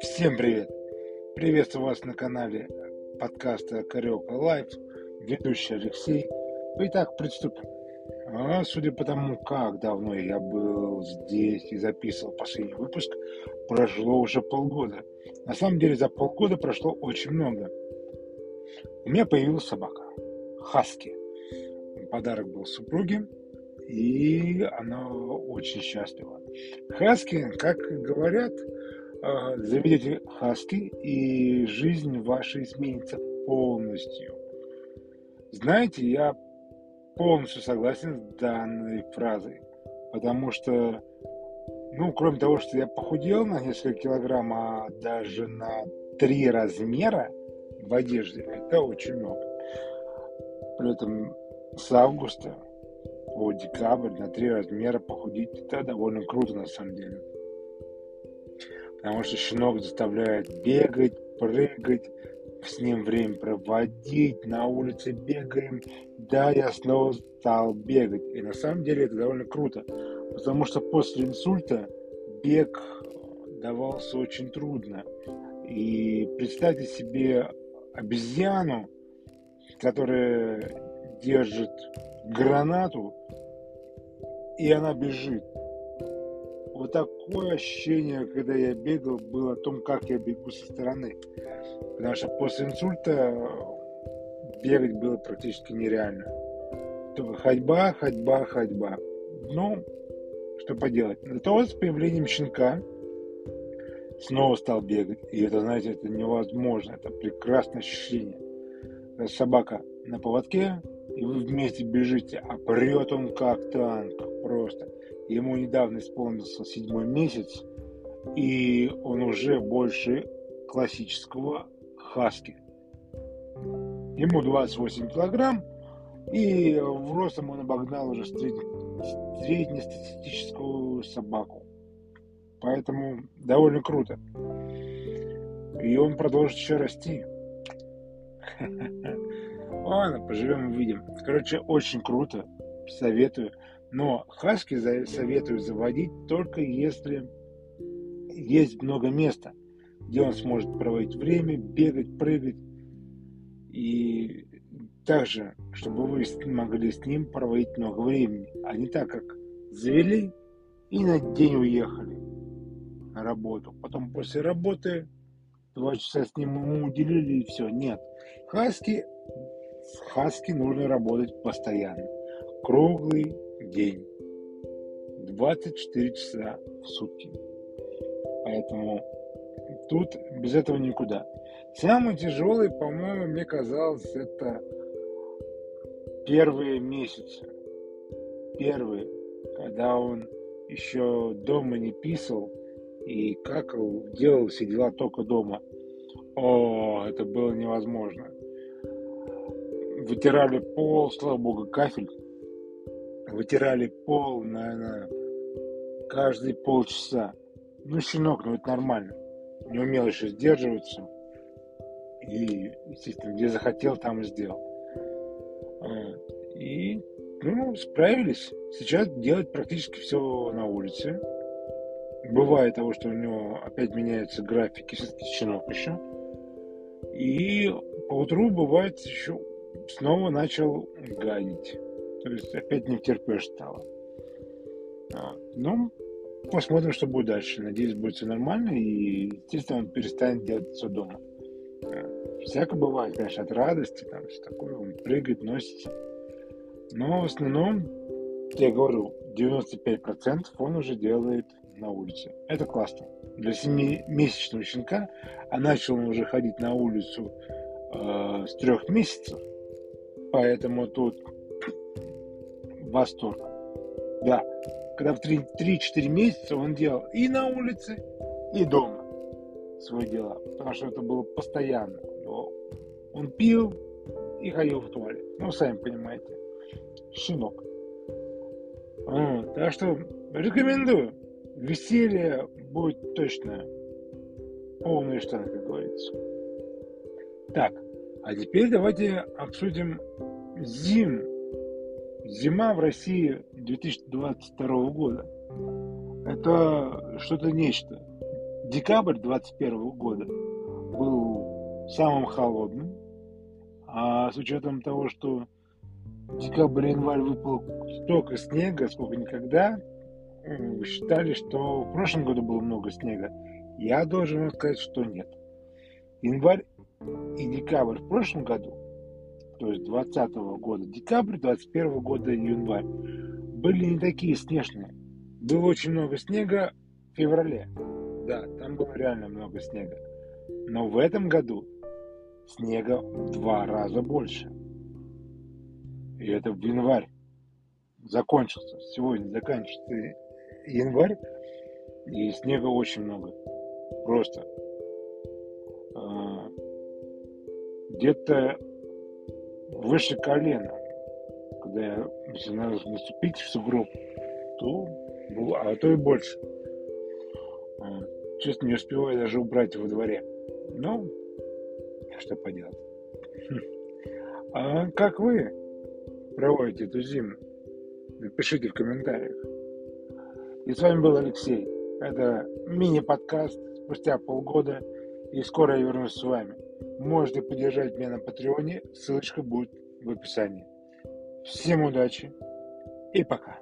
Всем привет! Приветствую вас на канале подкаста Карелка Лайф, ведущий Алексей. Итак, приступим. А, судя по тому, как давно я был здесь и записывал последний выпуск, прошло уже полгода. На самом деле за полгода прошло очень много. У меня появилась собака. Хаски. Подарок был супруге, и она очень счастлива. Хаски, как говорят, а, заведете хаски, и жизнь ваша изменится полностью. Знаете, я полностью согласен с данной фразой, потому что, ну, кроме того, что я похудел на несколько килограмм, а даже на три размера в одежде, это очень много. При этом с августа по декабрь на три размера похудеть, это довольно круто на самом деле потому что щенок заставляет бегать, прыгать, с ним время проводить, на улице бегаем. Да, я снова стал бегать. И на самом деле это довольно круто, потому что после инсульта бег давался очень трудно. И представьте себе обезьяну, которая держит гранату, и она бежит вот такое ощущение, когда я бегал, было о том, как я бегу со стороны. Потому что после инсульта бегать было практически нереально. Только ходьба, ходьба, ходьба. Ну, что поделать. Зато с появлением щенка снова стал бегать. И это, знаете, это невозможно. Это прекрасное ощущение. Собака на поводке, и вы вместе бежите, а прет он как танк просто. Ему недавно исполнился седьмой месяц, и он уже больше классического хаски. Ему 28 килограмм, и в ростом он обогнал уже среднестатистическую собаку. Поэтому довольно круто. И он продолжит еще расти. Ладно, поживем и видим. Короче, очень круто. Советую. Но хаски советую заводить только если есть много места, где он сможет проводить время, бегать, прыгать. И также, чтобы вы могли с ним проводить много времени, а не так, как завели и на день уехали на работу. Потом после работы два часа с ним ему уделили и все. Нет. Хаски, с хаски нужно работать постоянно. Круглый день. 24 часа в сутки. Поэтому тут без этого никуда. Самый тяжелый, по-моему, мне казалось, это первые месяцы. Первые, когда он еще дома не писал и какал, делал все дела только дома. О, это было невозможно. Вытирали пол, слава богу, кафель вытирали пол, наверное, каждые полчаса. Ну, щенок, ну это нормально. Не умел еще сдерживаться. И, естественно, где захотел, там и сделал. И, ну, справились. Сейчас делать практически все на улице. Бывает того, что у него опять меняется график, все-таки щенок еще. И по утру бывает еще снова начал гадить. То есть опять не терпешь стало. А, ну, посмотрим, что будет дальше. Надеюсь, будет все нормально, и, естественно, он перестанет делать все дома. А, всяко бывает, конечно, от радости, там, все такое, он прыгает, носится. Но в основном, я говорю, 95% он уже делает на улице. Это классно. Для 7-месячного щенка, а начал он уже ходить на улицу э, с трех месяцев, поэтому тут восторг. Да, когда в 3-4 месяца он делал и на улице, и дома свои дела, потому что это было постоянно. Он пил и ходил в туалет. Ну, сами понимаете, щенок. А, так что рекомендую. Веселье будет точно полные штаны, как говорится. Так, а теперь давайте обсудим зиму Зима в России 2022 года. Это что-то нечто. Декабрь 2021 года был самым холодным, а с учетом того, что декабрь январь выпал столько снега, сколько никогда, считали, что в прошлом году было много снега. Я должен вам сказать, что нет. Январь и декабрь в прошлом году, то есть 2020 года, декабрь 2021 года январь, были не такие снежные. Было очень много снега в феврале. Да, там было реально много снега. Но в этом году снега в два раза больше. И это в январь закончился. Сегодня заканчивается январь, и снега очень много. Просто. А, где-то выше колена. Когда я, надо наступить в сугроб, то а то и больше. А, честно, не успеваю даже убрать во дворе. Ну, что поделать. А как вы проводите эту зиму? Напишите в комментариях. И с вами был Алексей. Это мини-подкаст спустя полгода. И скоро я вернусь с вами. Можете поддержать меня на Патреоне. Ссылочка будет в описании. Всем удачи и пока.